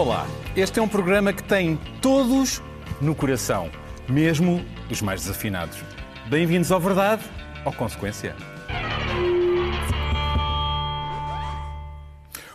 Olá, este é um programa que tem todos no coração, mesmo os mais desafinados. Bem-vindos ao Verdade ou Consequência.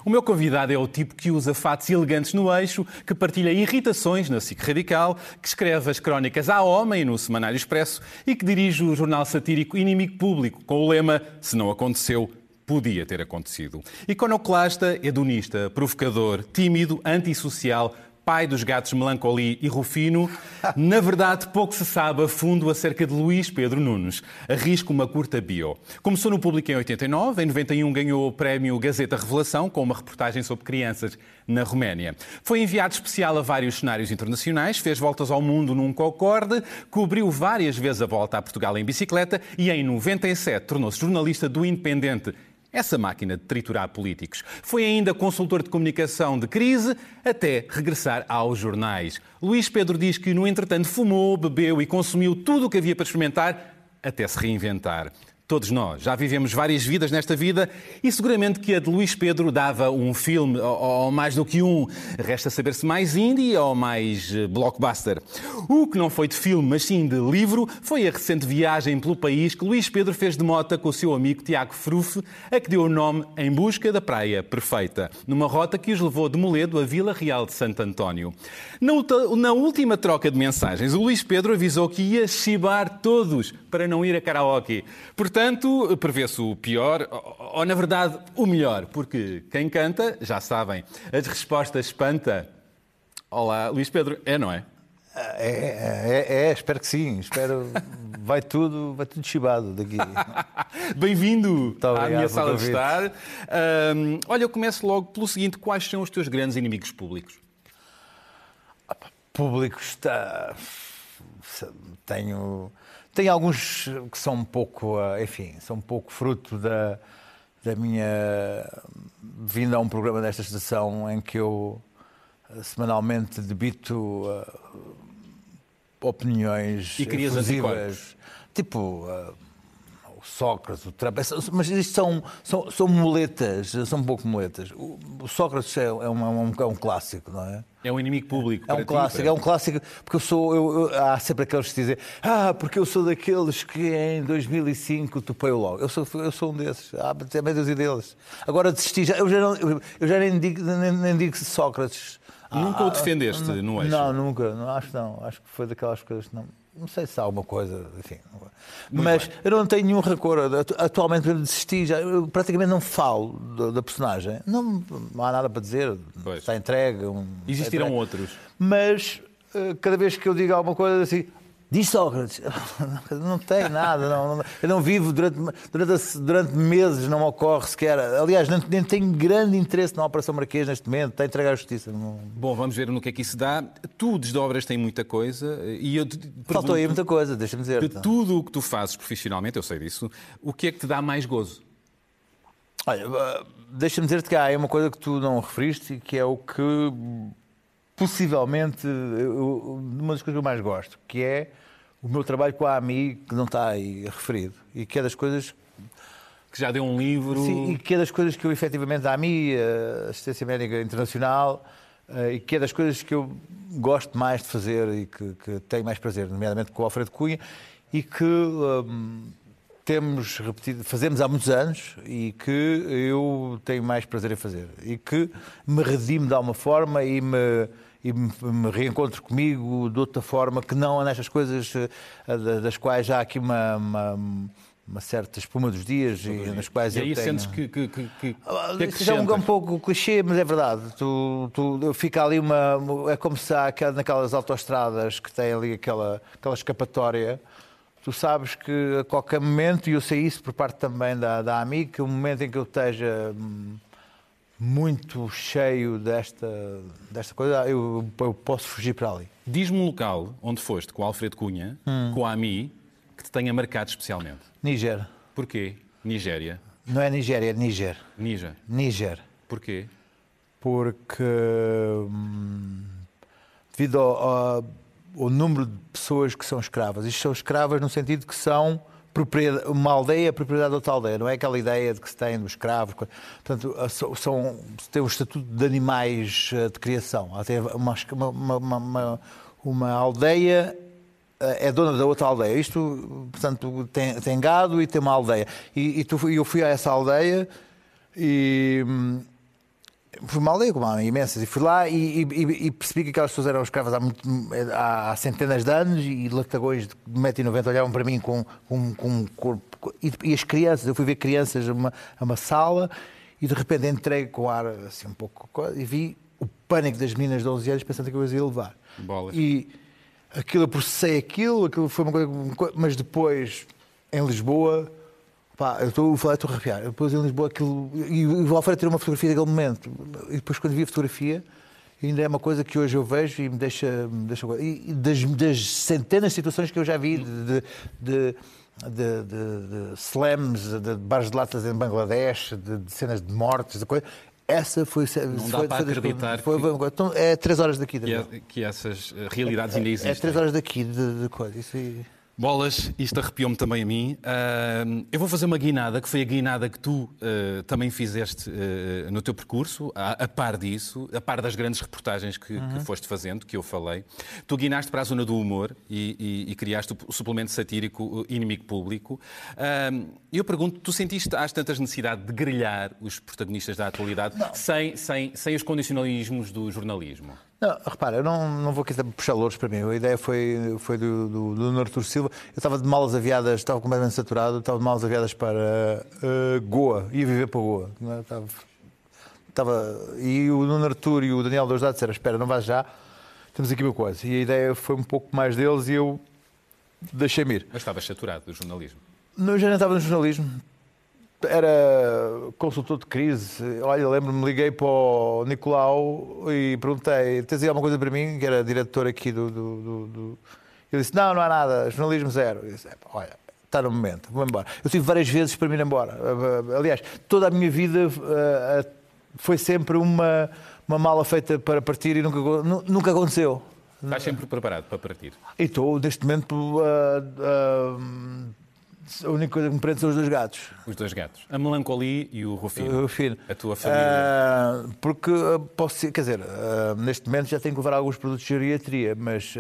O meu convidado é o tipo que usa fatos elegantes no eixo, que partilha irritações na SIC Radical, que escreve as crónicas à homem no Semanário Expresso e que dirige o jornal satírico Inimigo Público, com o lema Se não aconteceu, podia ter acontecido. Iconoclasta, hedonista, provocador, tímido, antissocial, pai dos gatos Melancoli e Rufino, na verdade pouco se sabe a fundo acerca de Luís Pedro Nunes. Arrisco uma curta bio. Começou no público em 89, em 91 ganhou o prémio Gazeta Revelação com uma reportagem sobre crianças na Roménia. Foi enviado especial a vários cenários internacionais, fez voltas ao mundo num Concorde, cobriu várias vezes a volta a Portugal em bicicleta e em 97 tornou-se jornalista do Independente essa máquina de triturar políticos. Foi ainda consultor de comunicação de crise até regressar aos jornais. Luís Pedro diz que, no entretanto, fumou, bebeu e consumiu tudo o que havia para experimentar até se reinventar. Todos nós já vivemos várias vidas nesta vida e seguramente que a de Luís Pedro dava um filme, ou, mais do que um. Resta saber se mais indie ou mais eh, blockbuster. O que não foi de filme, mas sim de livro, foi a recente viagem pelo país que Luís Pedro fez de mota com o seu amigo Tiago Frufe, a que deu o nome Em Busca da Praia Perfeita, numa rota que os levou de Moledo a Vila Real de Santo António. Na última troca de mensagens, o Luís Pedro avisou que ia chibar todos para não ir a karaoke. Portanto, prevê-se o pior, ou, ou, na verdade o melhor, porque quem canta, já sabem, as respostas espanta. Olá, Luís Pedro, é, não é? É, é, é, é espero que sim. Espero. Vai tudo, vai tudo chibado daqui. Bem-vindo à minha sala de estar. Um, olha, eu começo logo pelo seguinte: quais são os teus grandes inimigos públicos? Públicos está. Tenho tem alguns que são um pouco, eh, enfim, são um pouco fruto da, da minha vinda a um programa desta estação em que eu eh, semanalmente debito uh, opiniões e exclusivas, tipo o Sócrates, o Trump, mas isto são, são, são muletas, são um pouco muletas. O, o Sócrates é, é, um, é, um, é um clássico, não é? É um inimigo público. É um clássico, para... é um clássico, porque eu sou. Eu, eu, há sempre aqueles que dizem, ah, porque eu sou daqueles que em 2005 topei logo. Eu sou, eu sou um desses. Há ah, meia dúzia deles. Agora desisti, já, eu, já não, eu já nem digo, nem, nem digo Sócrates. Nunca ah, o defendeste não, no eixo? Não, nunca. Não, acho que não. Acho que foi daquelas coisas que não. Não sei se há alguma coisa, enfim. Mas bem. eu não tenho nenhum rancor. Atualmente eu desisti, já, eu praticamente não falo da, da personagem. Não, não, há nada para dizer. Pois. Está entregue. Um, Existiram entregue. outros. Mas eh, cada vez que eu digo alguma coisa assim, Diz Sócrates, não tem nada, não, não, eu não vivo durante, durante, durante meses, não ocorre sequer. Aliás, nem, nem tenho grande interesse na Operação Marquês neste momento, está a entregar a justiça. Não... Bom, vamos ver no que é que isso dá. Tu desdobras tem muita coisa e eu Faltou aí muita coisa, deixa-me dizer. De tudo o que tu fazes profissionalmente, eu sei disso, o que é que te dá mais gozo? Olha, deixa-me dizer-te que há uma coisa que tu não referiste, que é o que possivelmente uma das coisas que eu mais gosto, que é o meu trabalho com a AMI, que não está aí referido, e que é das coisas que já deu um livro. Sim, e que é das coisas que eu efetivamente, a AMI, a Assistência Médica Internacional, eh, e que é das coisas que eu gosto mais de fazer e que, que tenho mais prazer, nomeadamente com o Alfredo Cunha, e que temos repetido, fazemos há muitos anos e que eu tenho mais prazer em fazer. E que me redime de alguma forma e me e me reencontro comigo de outra forma que não nestas coisas eh, das quais há aqui uma, uma, uma certa espuma dos dias e nas quais e aí eu tenho... sentes que, que, que, que, ah, que é um, um pouco clichê, mas é verdade. Tu, tu, fica ali uma. É como se há naquelas autoestradas que têm ali aquela, aquela escapatória. Tu sabes que a qualquer momento, e eu sei isso por parte também da, da AMI, que o momento em que eu esteja hum, muito cheio desta, desta coisa, eu, eu posso fugir para ali. Diz-me um local onde foste com o Alfredo Cunha, hum. com a AMI, que te tenha marcado especialmente. Níger. Porquê? Nigéria. Não é Nigéria, é Níger. Níger. Níger. Porquê? Porque hum, devido ao, ao, ao, número de pessoas que são escravas, isto são escravas no sentido que são uma aldeia é propriedade de outra aldeia, não é aquela ideia de que se tem dos escravos. Portanto, são, tem o estatuto de animais eh, de criação. Tem uma, uma, uma, uma aldeia eh, é dona da outra aldeia. Isto, portanto, tem, tem gado e tem uma aldeia. E, e tu, eu fui a essa aldeia e hum, Fui uma aldeia, como há imensas, e fui lá e, e, e, percebi que aquelas pessoas eram escravas há, muito, há centenas de anos e latagões de 1,90m olhavam para mim com, com, com, com e, as crianças, eu fui ver crianças a uma, a uma sala e de repente entrei com ar assim um pouco e vi o pânico das meninas de 11 anos pensando que eu as ia levar. Bolas. E aquilo, eu processei aquilo, aquilo foi uma coisa, mas depois em Lisboa Pá, eu estou a falar, estou a arrepiar. Depois em Lisboa aquilo. E o Alfredo tirou uma fotografia daquele momento. E depois quando vi a fotografia, ainda é uma coisa que hoje eu vejo e me deixa. Me deixa e das, das centenas de situações que eu já vi de, de, de de, de, slams, de bares de latas em Bangladesh, de, de cenas de mortes, de coisa. Essa foi. Não dá para acreditar. Foi, que... então, é três horas daqui. Que, é, que essas realidades ainda existem. É, é três horas daqui de, de coisa. Isso aí... Bolas, isto arrepiou-me também a mim. Uh, eu vou fazer uma guinada, que foi a guinada que tu uh, também fizeste uh, no teu percurso, a, a, par disso, a par das grandes reportagens que, uhum. que, foste fazendo, que eu falei. Tu guinaste para a zona do humor e, e, e criaste o suplemento satírico Inimigo Público. eu pergunto, tu sentiste às tantas necessidade de grelhar os protagonistas da atualidade sem, sem, sem os condicionalismos do jornalismo? Não, repara, eu não, não vou aqui puxar louros para mim. A ideia foi, foi do, do, do Artur Silva. Eu estava de malas aviadas, estava completamente saturado, estava de malas aviadas para uh, Goa, ia viver para Goa. É? Estava, estava, e o Nuno Artur e o Daniel Dousdado disseram: Espera, não vais já, temos aqui uma coisa. E a ideia foi um pouco mais deles e eu deixei-me ir. Mas estavas saturado do jornalismo? Não, já não estava no jornalismo era consultor de crise. Olha, lembro-me, liguei para o Nicolau e perguntei: tens aí alguma coisa para mim? Que era diretor aqui do. do, do, do... Ele disse: não, não há nada, jornalismo zero. Eu disse: olha, está no momento, vou embora. Eu tive várias vezes para me ir embora. Aliás, toda a minha vida eh, eh, foi sempre uma, uma mala feita para partir e nunca, nunca aconteceu. Estás sempre preparado para partir? E estou, neste momento. Uh, uh, a única coisa que me prende são os dois gatos. Os dois gatos. A melancolia e o Rufino. O Rufino. A tua família. Uh, porque uh, posso ser, quer dizer, uh, neste momento já tenho que levar alguns produtos de geriatria, mas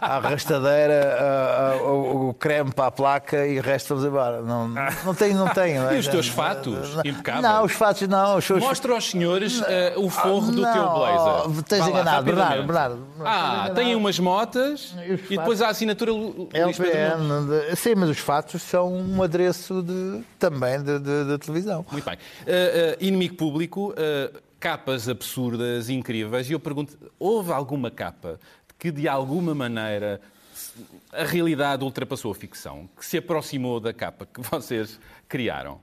a arrastadeira, o, o, creme para a placa e o resto vamos embora. Não, não tenho, não tenho. e os teus fatos? Impecáveis. Não, os fatos não. Os seus... Mostra aos senhores o forro do teu blazer. Oh, tens enganado, Bernardo, Bernardo. Ah, tem umas motas e, e depois a assinatura LPN. Sim, mas os fatos fatos são um adereço de, também da televisão. Muito bem. Uh, uh, inimigo público, uh, capas absurdas, incríveis, e eu pergunto, houve alguma capa que de alguma maneira a realidade ultrapassou a ficção, que se aproximou da capa que vocês criaram?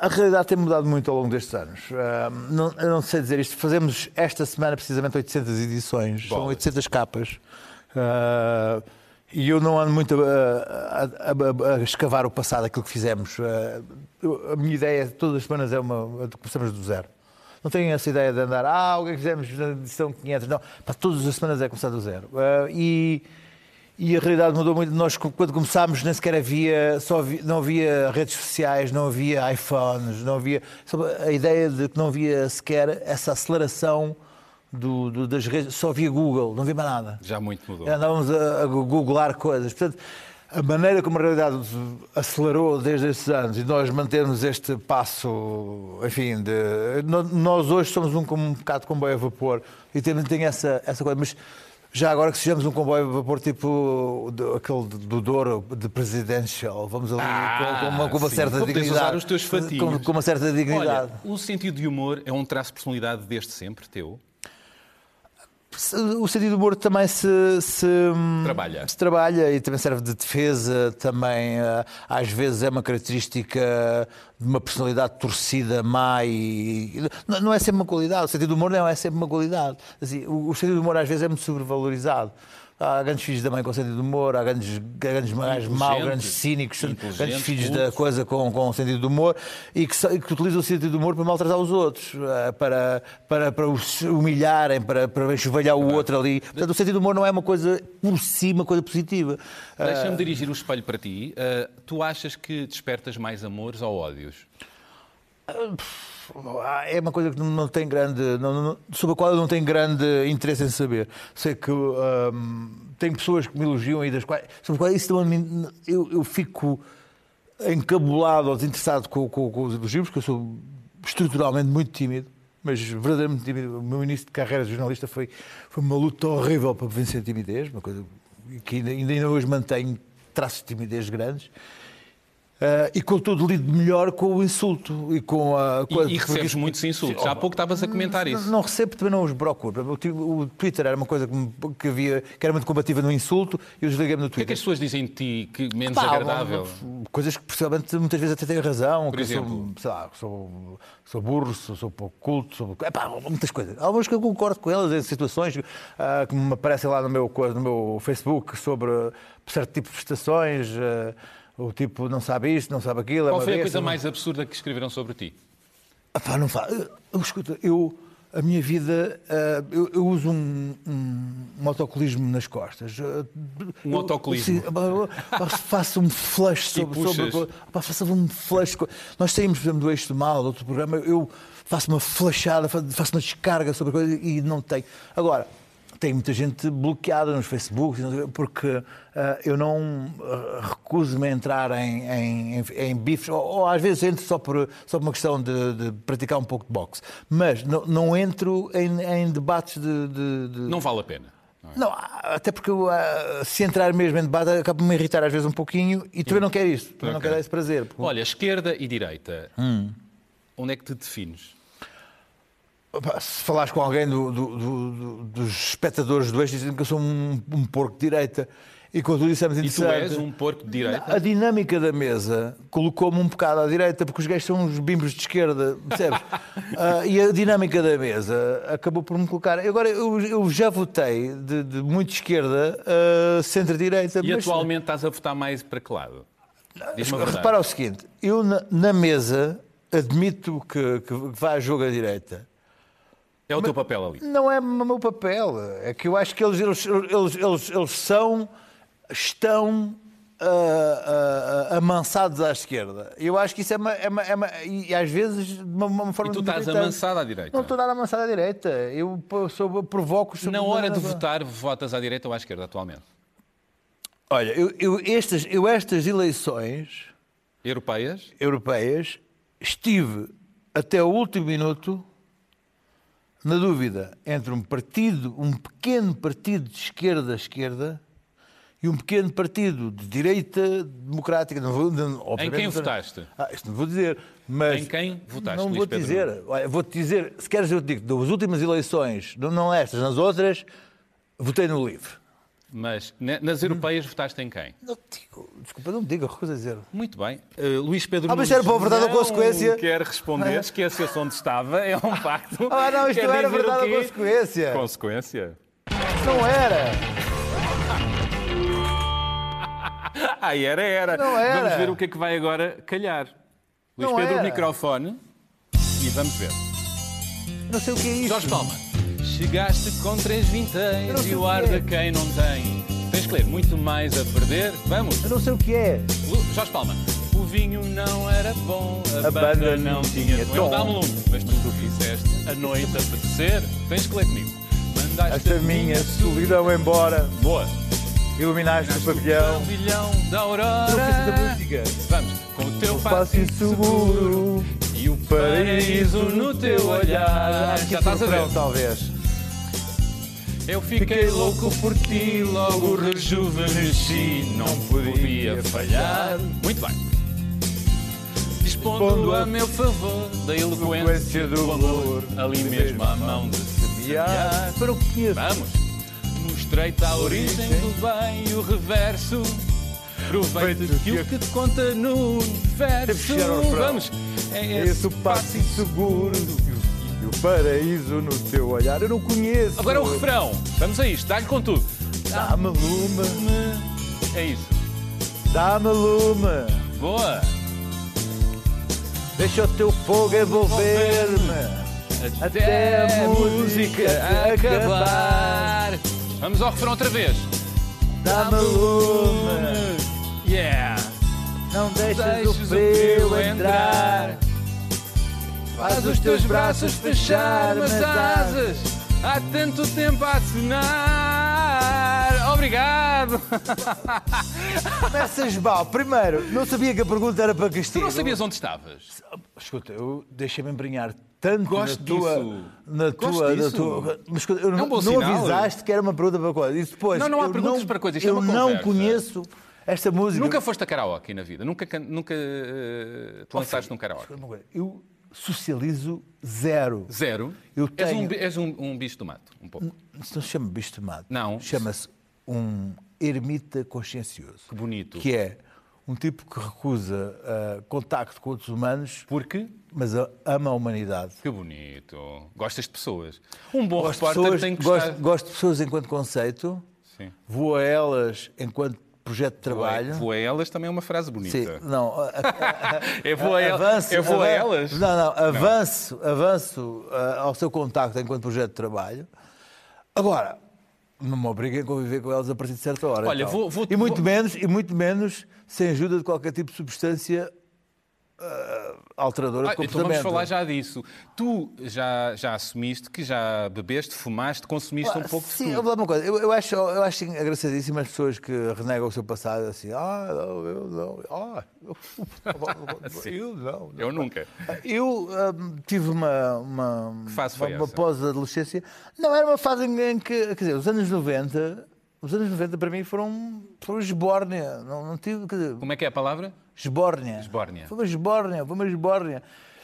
A realidade tem mudado muito ao longo destes anos. Uh, não, eu não sei dizer isto. Fazemos esta semana precisamente 800 edições, são 800 capas. Uh, e eu não ando muito a, a, a, a, escavar o passado, aquilo que fizemos. A minha ideia todas as semanas é uma. Começamos do zero. Não tenho essa ideia de andar, ah, o que é que fizemos na edição 500? Não, para todas as semanas é começar do zero. E, e a realidade mudou muito. Nós, quando começámos, nem sequer havia, só havia, não havia redes sociais, não havia iPhones, não havia. A ideia de que não havia sequer essa aceleração do, do, das redes, só via Google, não via mais nada. Já muito mudou. Andávamos a, a googlar coisas. Portanto, a maneira como a realidade acelerou desde esses anos e nós mantermos este passo, enfim, de, nós hoje somos um, um bocado de comboio a vapor e também tem essa, essa coisa, mas já agora que sejamos um comboio a vapor tipo do, aquele do Douro de presidential, vamos ali ah, com, com, uma, com uma certa dignidade. Usar os teus com, com, uma certa dignidade. Olha, o sentido de humor é um traço de personalidade desde sempre teu? O sentido do humor também se, se, trabalha. se trabalha e também serve de defesa, também eh, às vezes é uma característica de uma personalidade torcida, má e não é sempre uma qualidade, o sentido do humor não é sempre uma qualidade. Assim, o, o sentido do humor às vezes é muito sobrevalorizado Há grandes filhos da mãe com sentido de humor, há grandes, grandes gajos maus, grandes cínicos, grandes filhos da coisa com, com sentido de humor e que, que utilizam o sentido de humor para maltratar os outros, eh, para, para, para os humilharem, para, para enxovalhar o outro ali. Portanto, o sentido de humor não é uma coisa por si, uma coisa positiva. Deixa-me dirigir o espelho para ti. Uh, tu achas que despertas mais amores ou ódios? É uma coisa que não tem grande, não, não, sobre a qual eu não tenho grande interesse em saber. Sei que hum, tem pessoas que me elogiam e das quais, sobre quais isso eu, eu fico encabulado ou desinteressado com, com, com os elogios, porque eu sou estruturalmente muito tímido, mas verdadeiramente tímido. O meu início de carreira de jornalista foi, foi uma luta horrível para vencer a timidez, uma coisa que ainda, ainda hoje mantenho traços de timidez grandes. Uh, e contudo lido melhor com o insulto e com a. Com e, e recebes porque... muitos insultos. Já há pouco estavas a comentar não, isso. Não recebo, também não os procuro. O, Twitter era uma coisa que, havia, que era muito combativa no insulto e eu desliguei-me no Twitter. O que é que as pessoas dizem de ti que menos Pá, agradável? Coisas que possivelmente muitas vezes até têm razão. Por exemplo? Sou, sei lá, sou, sou burro, sou, sou pouco culto, sou, epá, muitas coisas. Algumas que eu concordo com elas em situações uh, que me aparecem lá no meu, no meu Facebook sobre certo tipo de prestações. Uh, o tipo não sabe isto, não sabe aquilo. É Qual é foi a coisa mais absurda que escreveram sobre ti? Ah, pá, não fala. Escuta, eu, a minha vida, uh, eu, eu, uso um, um, um, autocolismo nas costas. Um eu, autocolismo? Sim, faço um flush sobre. sobre pá, faço um flush. Nós saímos, por exemplo, do Eixo do Mal, do outro programa, eu faço uma flashada, faço uma descarga sobre a coisa e não tenho. Agora tem muita gente bloqueada nos Facebook, porque uh, eu não uh, recuso-me a entrar em, em, em bifes, ou, ou, às vezes entro só por, só por uma questão de, de praticar um pouco de boxe, mas não, não entro em, em debates de, de, de, Não vale a pena. Não, é? não até porque eu, se entrar mesmo em debate acaba me irritar às vezes um pouquinho e também não quero isso, também okay. não quero esse prazer. Porque... Olha, esquerda e direita, hum. onde é que te defines? Se falares com alguém do, do, do, dos espectadores do eixo, dizem que eu sou um, um porco de direita. E quando tu dissemos interessante. E tu és um porco de direita? A dinâmica da mesa colocou-me um bocado à direita, porque os gajos são uns bimbos de esquerda, percebes? uh, e a dinâmica da mesa acabou por me colocar. Agora, eu, eu já votei de, de muito esquerda a uh, centro-direita. E mas... atualmente estás a votar mais para que lado? Repara o seguinte: eu na, na mesa admito que, que vai a jogo à direita. É o teu papel ali? Não é o meu papel. É que eu acho que eles, eles, eles, eles, eles são, estão uh, uh, amansados à esquerda. Eu acho que isso é uma. É uma, é uma e às vezes de uma, uma forma. E tu estás amansado à direita? Não estou nada amansado à direita. Eu sou, provoco. Na hora de votar, votas à direita ou à esquerda atualmente? Olha, eu, eu, estas, eu estas eleições. Europeias? Europeias, estive até o último minuto na dúvida entre um partido, um pequeno partido de esquerda a esquerda e um pequeno partido de direita democrática. Não vou, não, em quem votaste? Ah, isto não vou dizer. Mas em quem votaste? Não vou dizer. Vou-te dizer, se queres eu te digo, das últimas eleições, não estas, nas outras, votei no LIVRE. Mas nas europeias hum. votaste em quem? Não digo, desculpa, não digo, recuso a dizer. Muito bem. Uh, Luís Pedro Ah, mas era para a verdade ou consequência? quer responder, é. esquece-se onde estava, é um facto. Ah, não, isto não era verdade ou consequência. Consequência? Não era. ah, era, era. Não era. Vamos ver o que é que vai agora calhar. Luís não Pedro, era. o microfone e vamos ver. Não sei o que é isso. Jorge Palma. Chegaste com três vinténs e o ar de quem não tem. Tens que ler muito mais a perder. Vamos. Eu não sei o que é. Jorge Palma. O vinho não era bom, a, a banda, banda, não tinha tom. Dá-me um, mas tu o fizeste a noite a apetecer. Tens que ler comigo. Mandaste a minha solidão embora. Boa. Iluminaste o pavilhão. O pavilhão da aurora. Não música. Vamos. Com o teu passo inseguro e o paraíso no teu olhar. Já estás a ver? Talvez. Eu fiquei louco por ti, logo rejuvenesci, não podia falhar. Muito bem. Dispondo a meu favor da eloquência do amor, ali mesmo à mão de semear. Para o que Vamos. Mostrei-te a origem do bem e o reverso. Proveito que o que te conta no verso. Vamos. É esse o passo inseguro o paraíso no teu olhar. Eu não conheço. Agora o refrão. Vamos a isto. Dá-lhe com tudo. Dá-me lume, É isso. dá-me lume. Boa! Deixa o teu fogo envolver-me. Até a música acabar. Vamos ao refrão outra vez. Dá-me lume. Yeah! Não deixes, Deixes o frio entrar. Faz os teus braços fechar as asas. Há tanto tempo a assinar. Obrigado! Começas mal. Primeiro, não sabia que a pergunta era para Tu castigo. não sabias onde estavas? Escuta, eu deixei-me embrenhar tanto Gosto na tua, disso. na Gosto tua, na disso. tua- Mas escuta, eu É um não, sinal. avisaste que era uma pergunta para coisa. E depois, Não, não há eu perguntas não- para coisa, isto é Eu uma não conversa. conheço esta música. Nunca foste a karaoke na vida? Nunca, nunca eh, te lançaste num karaoke? Eu socializo zero. Zero? Eu És, um, tenho- és um, um bicho do mato, um pouco. Isso não se chama bicho de mato. Não. Chama-se um ermita consciencioso. Que bonito. Que é um tipo que recusa ah, contacto com outros humanos, Porque? mas ama a humanidade. Que bonito. Gostas de pessoas. Um bom Gosto repórter pessoas, tem que gostar. gosto, gosto de pessoas enquanto conceito, Sim. vou a elas enquanto projeto de trabalho. Vou a elas também é uma frase bonita. Sim, não. a- a- É vou a el- avanço- é vou a elas? Não, não, avanço, avanço ah, ao seu contacto enquanto projeto de trabalho. Agora, não me obriguem a conviver com elas a partir de certa hora. Olha, então. vou- vou- e muito vou- menos e muito menos sem ajuda de qualquer tipo de substância ah, alteradora Ah, de então comportamento. vamos falar já disso. Tu já, já assumiste que já bebeste, fumaste, consumiste um Ah, pouco de Sim, tudo. eu vou dar uma coisa. Eu, eu acho, eu acho engraçadíssimo as pessoas que renegam o seu passado assim. Ah, não, eu não. Ah, eu, eu não. Eu nunca. Eu hum, tive uma, uma, uma, uma pós-adolescência. Não, era uma fase em que, quer dizer, os anos 90, os anos 90 para mim foram, foram esbórnia. Não, não tive, dizer, Como é que é a palavra? Esbórnia. Esbórnia. Foi uma esbórnia, foi uma esbórnia.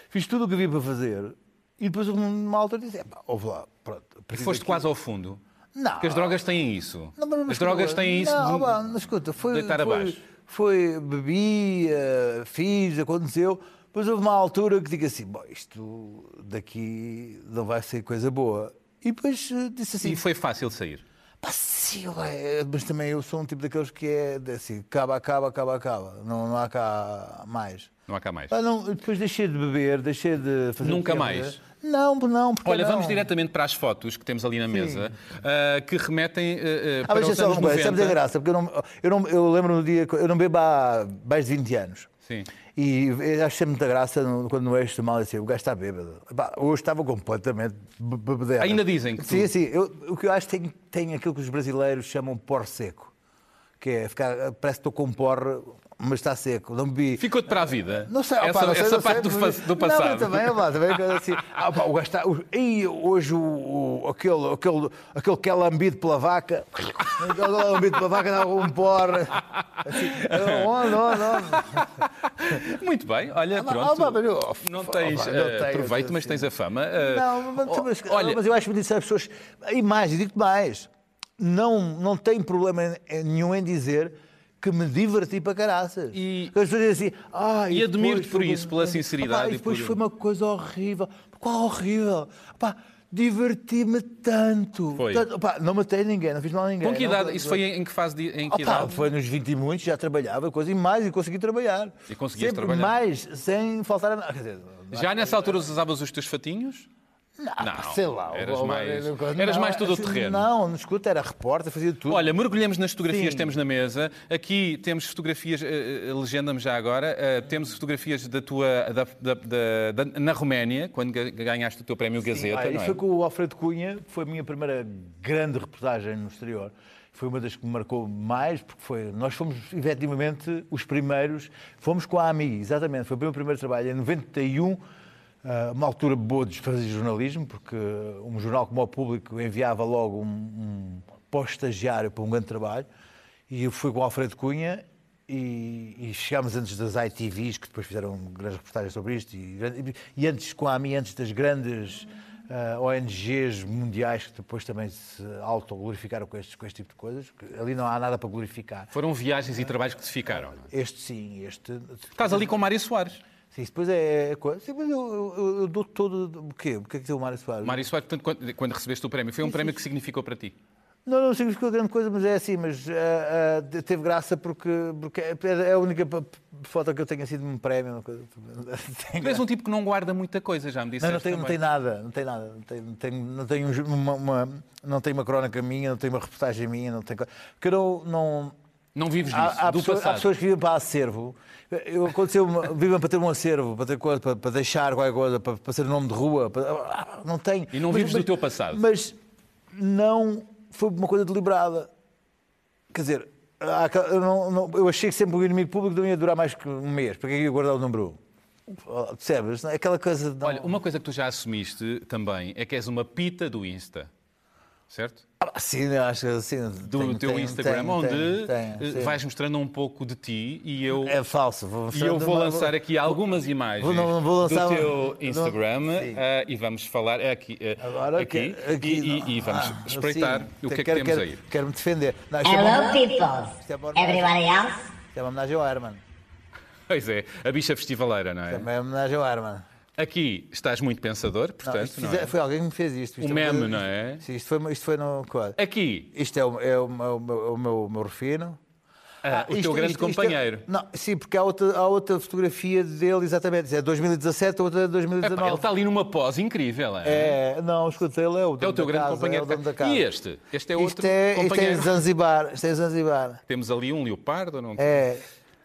Fiz tudo o que havia para fazer. E depois, numa altura, disse: "Epá, ouve lá, pronto. E foste daqui- quase ao fundo. Não. Porque as drogas têm isso. Não, mas- mas as drogas têm isso Não, de pá, mas escuta, foi. deitar foi, abaixo. foi bebi, fiz, aconteceu. Depois houve uma altura que digo assim: Bom, isto daqui não vai ser coisa boa. E depois eh, disse assim: E foi fácil sair. Pá, sim, ué, mas também eu sou um tipo daqueles que é assim: acaba, acaba, acaba, acaba. Não, não há cá mais. Não há cá mais. Pá, não, depois deixei de beber, deixei de fazer. Nunca mais? Não, não, porque Olha, não. vamos diretamente para as fotos que temos ali na mesa, ah, que remetem ah, ah, Ah, para mas os é só anos uma coisa, sabes a 90. graça? Porque eu, não, eu, não, eu lembro no dia, que- eu não bebo há mais de 20 anos. Sim. E eu acho muita graça no- quando no eixo mal assim, o gajo está bêbado. Hoje estava completamente be- bebedeira. Ainda dizem que tu- Sim, sim. Eu- o que eu acho que tem, tem aquilo que os brasileiros chamam porre seco. Que é ficar, parece que estou com um porre, mas está seco. Não bebi. Ficou-te para a vida. Não sei, essa, não sei, essa não parte sei, do, mas- do Não, passado. mas também, opá, também coisa assim. Ah, opá, o o- Ih, hoje o, o- aquele, aquele, aquele que é lambido pela vaca. Aquele que é lambido pela vaca dá um porre. Assim, onde, onde, onde? Muito bem, olha, Ah, pronto. ah, mas eu- não ah, tens pá, não eh, tenho, proveito, mas tens a fama. eh, Não, mas, oh, mas- olha, mas eu acho que as pessoas. E mais, e digo mais, não, não tem problema em- nenhum em dizer que me diverti para caraças. E- as pessoas assim. Ah, E depois admiro-te por isso, pela sinceridade Opá, e e depois por- foi uma coisa horrível. Qual horrível? Opá, diverti-me tanto. Foi. Tanto- opá, não matei ninguém, não fiz mal a ninguém. com que não- idade? Isso foi em, que fase? De, em que Opá, idade? foi nos 20 e muitos, já trabalhava, coisa e mais, e consegui trabalhar. E conseguias Sempre trabalhar? mais, sem faltar a nada. Já nessa altura usavas os teus fatinhos? Não, Não, sei lá. eras o- mais- não, eras mais todo o assim, terreno. Não, não escuta, era repórter, fazia tudo. Olha, mergulhamos nas fotografias que Sim. temos na mesa. Aqui temos fotografias, eh, legenda-me já agora, eh, temos fotografias da tua, da, da- da- da- na Roménia, quando ga- ganhaste o teu prémio Gazeta, Ah, isso é? foi com o Alfredo Cunha, que foi a minha primeira grande reportagem no exterior. Foi uma das que me marcou mais, porque foi, nós fomos efetivamente os primeiros, fomos com a AMI, exatamente, foi o meu primeiro trabalho, em 91, ah, uma altura boa de fazer jornalismo, porque um jornal como o Público enviava logo um, um pós-estagiário para um grande trabalho, e eu fui com o Alfredo Cunha e, e chegámos antes das ITVs, que depois fizeram grandes reportagens sobre isto, e, e antes com a AMI, antes das grandes ah, ONGs mundiais que depois também se autoglorificaram com, estes, com este tipo de coisas. Ali não há nada para glorificar. Foram viagens e trabalhos que te ficaram. é? Este sim, este. Estás ali com o Mário Soares. Sim, depois é, é coisa. Sim, mas eu, eu, eu dou todo. O quê? O que é que deu o Mário Soares? Mário Soares, portanto, quando, quando recebeste o prémio, foi um prémio que significou para ti. Não, não significou grande coisa, mas é assim, mas ah, ah, teve graça porque, porque é a única foto que eu tenho assim de um prémio. Uma coisa. Tu és um tipo que não guarda muita coisa, já me disseste não, não tem, não tem nada, não tem nada. Não tem, não tem, não um- uma, uma- não tem uma crónica minha, não tem uma reportagem minha, não tem. co- Porque eu não. não Não vives disso, há, há do pessoas, há pessoas que vivem para acervo. Eu, aconteceu vivem para ter um acervo, para, ter coisa, para, para deixar qualquer coisa, para, para ser nome de rua. para- ah, não tem. E não vives do teu passado. Mas não foi uma coisa deliberada. Quer dizer, eu, não- não- eu achei que sempre o inimigo público não ia durar mais que um mês. Para que é que ia guardar o número 1? Percebes? Aquela coisa não- Olha, uma coisa que tu já assumiste também é que és uma pita do Insta. Certo? Ah, Sim, eu acho que sim. Do tenho- teu tenho- Instagram, tenho- onde tenho- tenho, eh, vais mostrando um pouco de ti e eu, É falso. Vou e eu vou não- lançar aqui algumas imagens Vou- não- não vou lançar- do teu não- Instagram sim. eh, e vamos falar é aqui, eh, Agora aqui, que- aqui e, e- não. e vamos Ah, espreitar sim. o que é que Quero- temos quero- aí. Quero-me defender. Não, é Hello, peoples. Isto é. Everybody else? isto é uma homenagem ao Herman. Pois é, a bicha festivaleira, não é? Também é uma homenagem ao Herman. Aqui estás muito pensador, Não, portanto, isto não fize- é? Foi alguém que me fez isto. Isto O é meme, não é? Sim, isto foi, isto foi no quadro. Aqui, Isto é o, é o, meu- o meu, o meu, refino. ah, o isto- teu grande isto- isto é- companheiro. não, sim, porque há outra, há outra fotografia dele, exatamente. É 2017, a outra é Epá, 2019. ele está ali numa pose incrível, é? É, não, escuta, ele é o É dono o teu da grande casa, companheiro. É o dono da casa. E este? Este é Isto outro é, isto é companheiro. Zanzibar. Isto é Zanzibar. Temos ali um leopardo, não? É.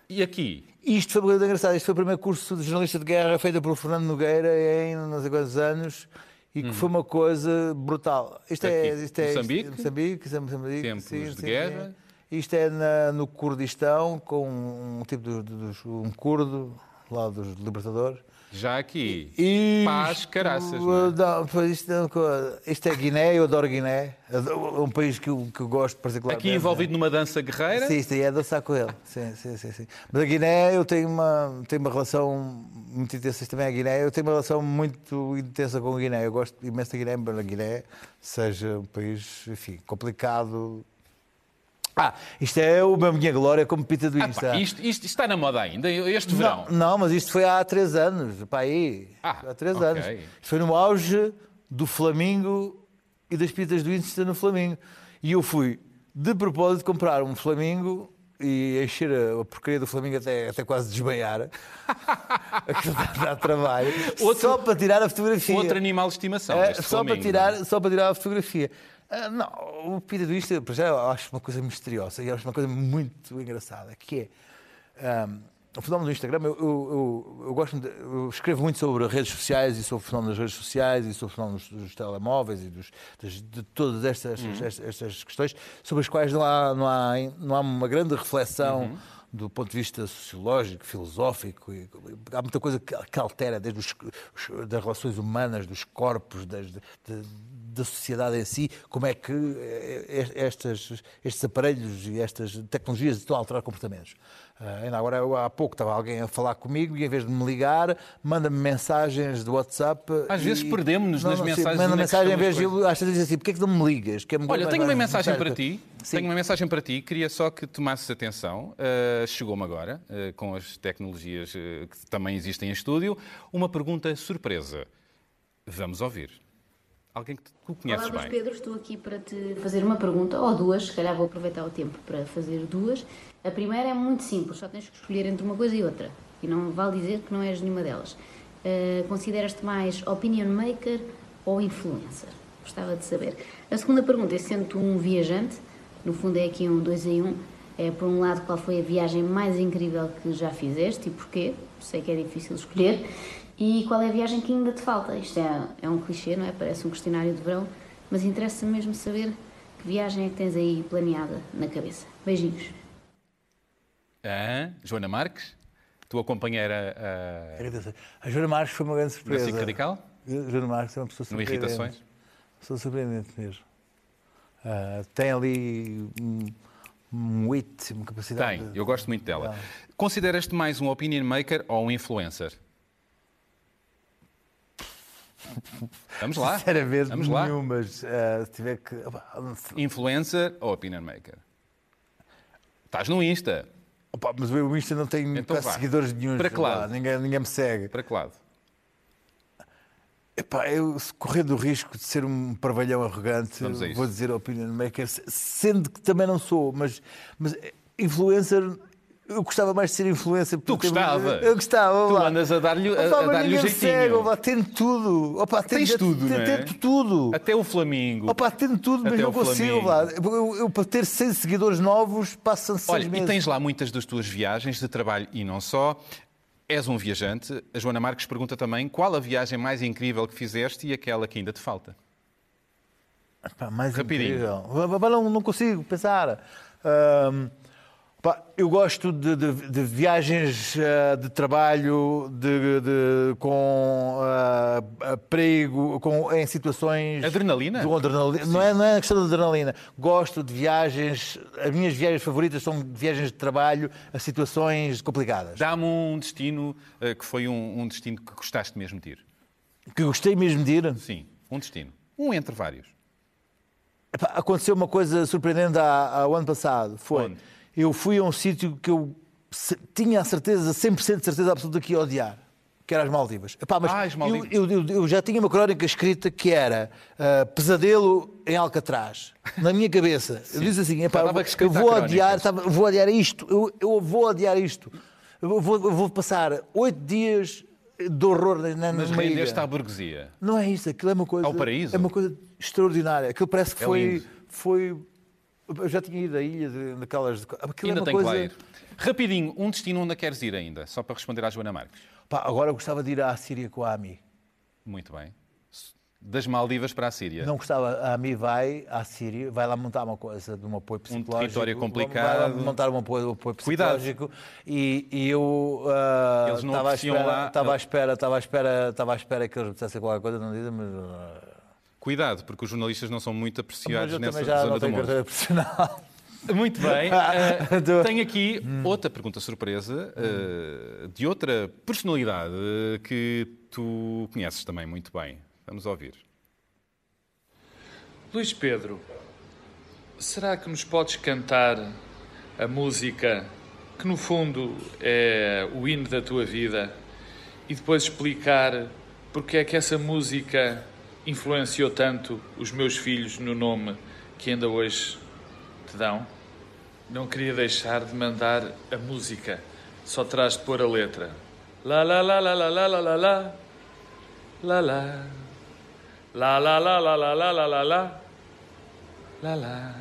E aqui? Isto foi uma coisa engraçada. Isto foi o primeiro curso de jornalista de guerra feito por Fernando Nogueira em não sei quantos anos e que foi uma coisa brutal. Isto é, Aqui, isto é Moçambique? Moçambique, isto é Moçambique, Tempos sim, de sim, guerra. sim. Isto é na- no Kurdistão com um tipo de, de- dos- um curdo lá dos libertadores. Já aqui. Isto, Paz, caraças, não é? não, isto, é isto é Guiné, eu adoro Guiné. É um país que eu, que eu gosto particularmente. Aqui envolvido numa dança guerreira. Sim, isto aí é dançar com ele. Sim, sim, sim, sim. Mas a Guiné, eu tenho uma, tenho uma relação muito intensa também a Guiné. Eu tenho uma relação muito intensa com a Guiné. Eu gosto imenso da Guiné, embora a Guiné seja um país, enfim, complicado. Ah, isto é o- a minha glória como pita do Ah, Insta. pá, isto, isto está na moda ainda, este verão. Não, não, mas isto foi há três anos, pá, aí. Ah, há três ok. anos. Isto foi no auge do Flamingo e das pitas do Insta no Flamingo. E eu fui, de propósito, comprar um Flamingo e encher a, porcaria do Flamingo até, até quase desmaiar. Aquilo dá, dá trabalho. Outro- só para tirar a fotografia. Outro animal de estimação. É, só, para tirar, é? só para tirar a fotografia. Ah, não, o Insta, para já, eu acho uma coisa misteriosa e acho uma coisa muito engraçada, que é ahm, o fenómeno do Instagram. Eu, eu, eu, eu gosto de- eu escrevo muito sobre redes sociais e sobre o fenómeno das redes sociais e sobre o fenómeno dos, dos telemóveis e dos, das- de todas estas, estas, estas questões sobre as quais não há, não há, não há uma grande reflexão do ponto de vista sociológico, filosófico. e- há muita coisa que, que altera, desde os, os- das relações humanas, dos corpos, das, de- da sociedade em si, como é que eh, estas, estes aparelhos e estas tecnologias estão a alterar comportamentos. Ah, ainda agora, eu, há pouco, estava alguém a falar comigo e, em vez de me ligar, manda-me mensagens de WhatsApp. Às e- vezes perdemos-nos nas mensagens Manda é que mensagem, em vez de. Às vezes diz assim: porquê é que não me ligas? Que é Olha, tenho uma mensagem para ti. Sim. Tenho uma mensagem para ti. Queria só que tomasses atenção. Uh, Chegou-me agora, uh, com as tecnologias uh, que também existem em estúdio, uma pergunta surpresa. Vamos ouvir. Alguém que tu conheces Olá, bem. Pedro, estou aqui para te fazer uma pergunta, ou duas, se calhar vou aproveitar o tempo para fazer duas. A primeira é muito simples, só tens que escolher entre uma coisa e outra, e não vale dizer que não és nenhuma delas. Uh, Consideras-te mais opinion maker ou influencer? Gostava de saber. A segunda pergunta é, sendo tu um viajante, no fundo é aqui um dois em um, é por um lado qual foi a viagem mais incrível que já fizeste e porquê, sei que é difícil escolher, e qual é a viagem que ainda te falta? Isto é, é um clichê, não é? Parece um questionário de verão, mas interessa mesmo saber que viagem é que tens aí planeada na cabeça. Beijinhos. Ah, Joana Marques, tua companheira uh, A Joana Marques foi uma grande surpresa. SIC Radical, Joana Marques é uma pessoa no surpreendente. Irritações. Pessoa surpreendente mesmo. Ah, tem ali um, um wit, uma capacidade. Tem, eu gosto muito dela. Ah. Consideras-te mais um opinion maker ou um influencer? Vamos lá. Sinceramente, Vamos lá. nenhum, mas ah, se tiver que. Influencer ou opinion maker? Estás no Insta. Opa, mas o Insta não tem Então quase seguidores nenhum. Para que lado? Ninguém, ninguém me segue. Para que lado? Epá, eu correndo o risco de ser um parvalhão arrogante, vou dizer opinion maker, sendo que também não sou, mas, mas influencer. Eu gostava mais de ser influencer. Tu gostavas? Eu gostava. Tu andas a dar-lhe a, a me jeitinho. segue, opa, tudo. Opa, tento, Tens tudo, tento, não é? tento tudo. Até o Flamingo. Opa, tento tudo, mas Até não consigo. Flamengo. Vá. Eu, eu, para ter 100 seguidores novos, passam seis Olha, meses. e tens lá muitas das tuas viagens de trabalho e não só. És um viajante. A Joana Marques pergunta também qual a viagem mais incrível que fizeste e aquela que ainda te falta. Pá, mais Rapidinho. incrível. Não, não consigo pensar. Pá, eu gosto de, de- de viagens ah, de trabalho de, com ah, ah, perigo, com, em situações. Adrenalina? de adrenalina. Não, é, não é questão de adrenalina. Gosto de viagens. As minhas viagens favoritas são viagens de trabalho a situações complicadas. Dá-me um destino eh, que foi um, um destino que gostaste mesmo de ir. Que gostei mesmo de ir. Sim, um destino. Um entre vários. Aconteceu uma coisa surpreendente há, há o ano passado. Foi. Onde? Eu fui a um sítio que eu tinha a certeza, 100% de certeza absoluta que ia odiar. Que era as Maldivas. Epá, mas Ah, as Maldivas. Eu, eu- eu- já tinha uma crónica escrita que era ah, Pesadelo em Alcatraz. Na minha cabeça. Eu disse assim: epá, eu, vou odiar, estava- vou odiar isto. Eu, eu vou odiar isto. Eu vou, eu vou passar oito dias de horror na, na, Mas rendeste à burguesia. Não é isso, aquilo é uma coisa. Ao paraíso? É uma coisa extraordinária. Aquilo parece que É foi. lindo. foi eu já tinha ido a ilha de, daquelas. Aquilo ainda é tem coisa. que lá ir. Rapidinho, um destino onde queres ir ainda, só para responder à Joana Marques. Pá, agora eu gostava de ir à Síria com a AMI. Muito bem. Das Maldivas para a Síria. Não gostava, a AMI vai à Síria, vai lá montar uma coisa de um apoio psicológico. território Vai complicado. lá montar um apoio, um apoio Cuidado. psicológico. E, e eu ah, Eles não estava à espera, lá- estava à espera, estava à espera, estava à espera que eles dissessem qualquer coisa, não dizem, mas. ah, Cuidado, porque os jornalistas não são muito mas apreciados eu nessa zona não do tenho mundo. Muito bem. Do- tenho aqui outra pergunta surpresa eh, de outra personalidade que tu conheces também muito bem. Vamos ouvir. Luís Pedro, será que nos podes cantar a música que no fundo é o hino da tua vida e depois explicar porque é que essa música influenciou tanto os meus filhos no nome que ainda hoje te dão? Não queria deixar de mandar a música, só terás de pôr a letra. La la la la la la la la la la la La la la la la la la la la La la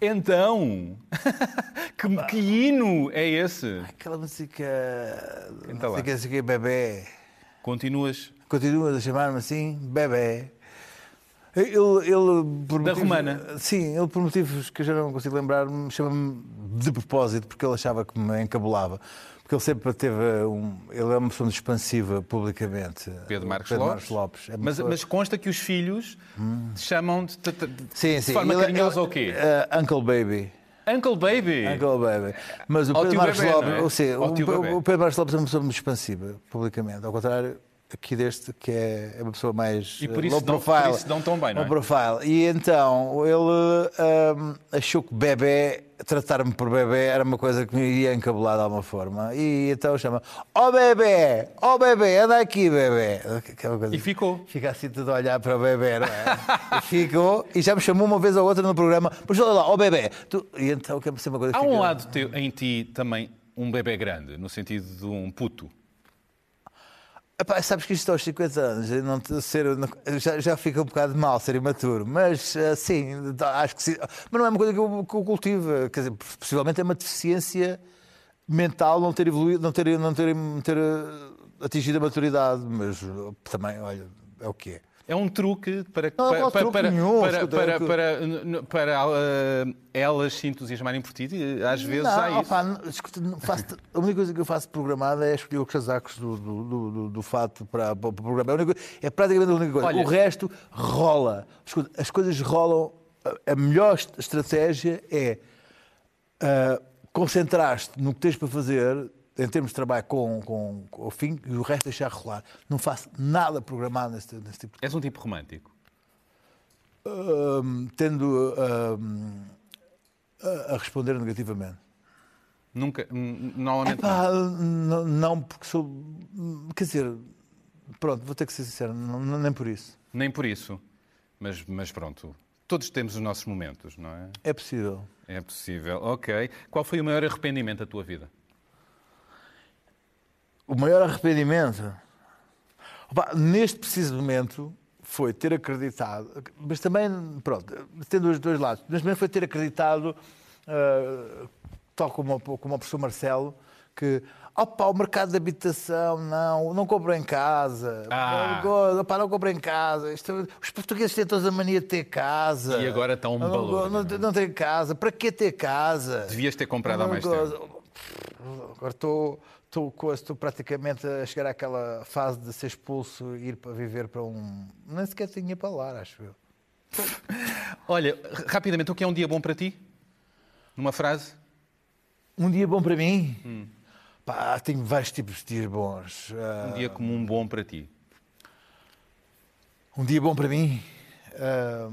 Então, que, que hino é esse? Aquela música. Lá. Música assim, bebê. Continuas Continua a chamar-me assim, bebê. Ele, ele, por Da motivos- romana? Sim, ele por motivos que eu já não consigo lembrar-me, chama-me de propósito, porque ele achava que me encabulava. Porque ele sempre teve um. Ele é uma pessoa muito expansiva publicamente. Pedro Marcos Pedro Lopes. Marcos Lopes. É mas, mas consta que os filhos te chamam de, de- de- sim, de sim. forma Ele- carinhosa ele- ou quê? eh, Uncle Baby. Uncle Baby. Uncle Baby. Mas o Pedro Marcos Lopes, é? ou seja, o Pedro Marcos Lopes é uma pessoa muito expansiva, publicamente. Ao contrário aqui deste, que é, é uma pessoa mais E por eh, isso low profile. por isso dão tão bem, não é? Low profile. E então ele ahm, achou que bebê, tratar-me por bebê era uma coisa que me iria encabular de alguma forma. E então chama: Ó bebê, ó bebê, anda aqui, bebê. E ficou. Fica assim tudo a olhar para o bebê, não é? E ficou, e já me chamou uma vez ou outra no programa, mas olha lá, ó bebê. Tu- E então que é sempre uma coisa Há fica- um lado teu, em ti também um bebê grande, no sentido de um puto. Epá, sabes que isto aos 50 anos não ser, já, já fica um bocado mal ser imaturo, mas ah, sim, acho que sim. Mas não é uma coisa que eu, que eu cultivo. Quer dizer, possivelmente é uma deficiência mental não ter evoluído, não ter, não ter, ter ah, atingido a maturidade, mas ah, também, olha, é o que é. É um truque para, Não, para, não para, truque para, nenhum, para, para, para, n- para, ah, elas se entusiasmarem por ti. e Às vezes não, há isso. opá, não, escuta, faço- a única coisa que eu faço programada é escolher os casacos do, do, do, do- do fato para, para o programa. É, única é praticamente a única coisa. Olha- O resto rola. Escuta, as coisas rolam. A- melhor est- estratégia é ah, concentrar-te no que tens para fazer em termos de trabalho com, com, com o fim e o resto deixar rolar. Não faço nada programado nesse, nesse tipo de És um tipo romântico. Tendo a, a responder negativamente. Nunca, normalmente. não. Epá, não, não, porque sou. Quer dizer, pronto, vou ter que ser sincero, não- nem por isso. Nem por isso. Mas, mas pronto, todos temos os nossos momentos, não é? É possível. É possível. Ok. Qual foi o maior arrependimento da tua vida? O maior arrependimento, Opa, neste preciso momento, foi ter acreditado, mas também, pronto, tendo os dois lados, neste momento foi ter acreditado, ah, tal como, como o professor Marcelo, que opa, o mercado de habitação, não, não compro em casa, Ah. não, opa, não compro em casa. Isto- os portugueses têm toda a mania de ter casa. E agora está um valor, Não, não, não tem casa, para que ter casa? Devias ter comprado há mais gosto. tempo. Agora estou, estou, estou praticamente a chegar àquela fase de ser expulso e ir para viver para um. Nem sequer tinha para lá, acho eu. Olha, rapidamente, o que é um dia bom para ti? Numa frase? Um dia bom para mim? Hum. Pá, tenho vários tipos de dias bons. Ah, Um dia comum bom para ti. Um dia bom para mim ah,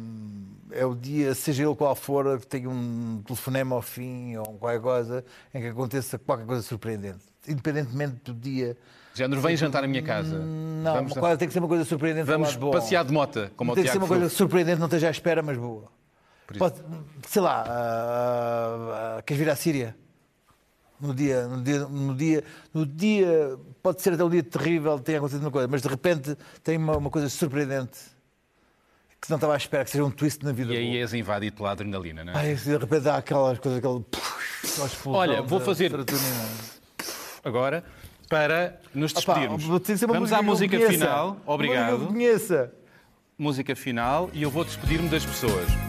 é o dia, seja ele qual for, que tenha um telefonema ao fim ou qualquer coisa em que aconteça qualquer coisa surpreendente. Independentemente do dia. Género, vem jantar à minha casa. Não, vamos coisa tem que ser uma coisa surpreendente. vamos bom. passear de mota, como o tem que ser uma coisa surpreendente, não esteja à espera, mas boa. Pode, sei lá, ah, ah, queres vir à Síria? No dia, no dia, no dia, no dia, pode ser até um dia terrível, tenha acontecido uma coisa, mas de repente tem uma, uma coisa surpreendente que não estava à espera, que seja um twist na vida. E aí boa. és invadido pela adrenalina, não é? Ai, de repente dá aquelas coisas, aquele. Olha, vou fazer- serotonina. Agora, para nos despedirmos. uma Vamos à música final. Obrigado. música final e eu vou despedir-me das pessoas.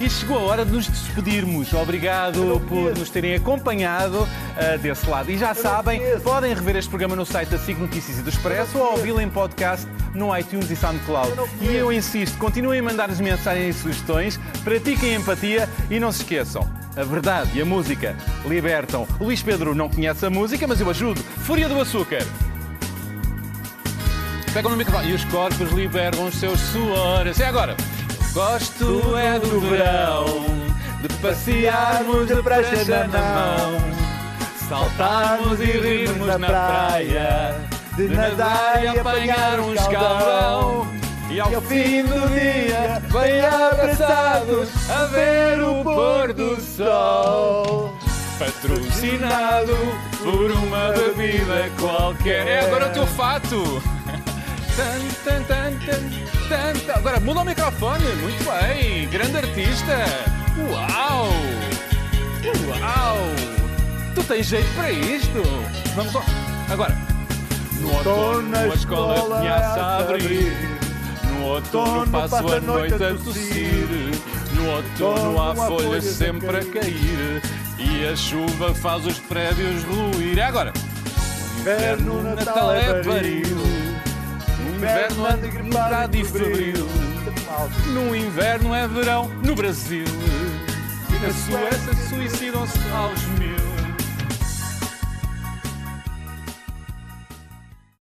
E chegou a hora de nos despedirmos. Obrigado por nos terem acompanhado ah, desse lado. E já sabem, podem rever este programa no site da SIC Notícias e do Expresso ou ouvi-lo em podcast no iTunes e SoundCloud. E eu insisto, continuem a mandar-nos mensagens e sugestões, pratiquem empatia e não se esqueçam. A verdade e a música libertam. O Luís Pedro não conhece a música, mas eu ajudo. Fúria do Açúcar. Pegam no microfone e os corpos liberam os seus suores. E agora? Gosto é do verão, de passearmos de prancha na mão, saltarmos e rirmos na praia, de nadar e apanhar um escaldão. E ao fim do dia, bem abraçados, a ver o pôr do sol. Patrocinado por uma bebida qualquer. É agora o teu fato! Tan, tan, tan. Agora muda o microfone, muito bem, grande artista! Uau! Uau! Tu tens jeito para isto! Vamos lá! Agora! No outono a escola começa a abrir, no outono passo a noite a tossir, no outono há folhas sempre a cair e a chuva faz os prédios ruir. E agora! Inverno, No Natal é baril. No inverno anda gripado e febril. No inverno é verão no Brasil. E na Suécia suicidam-se aos mil.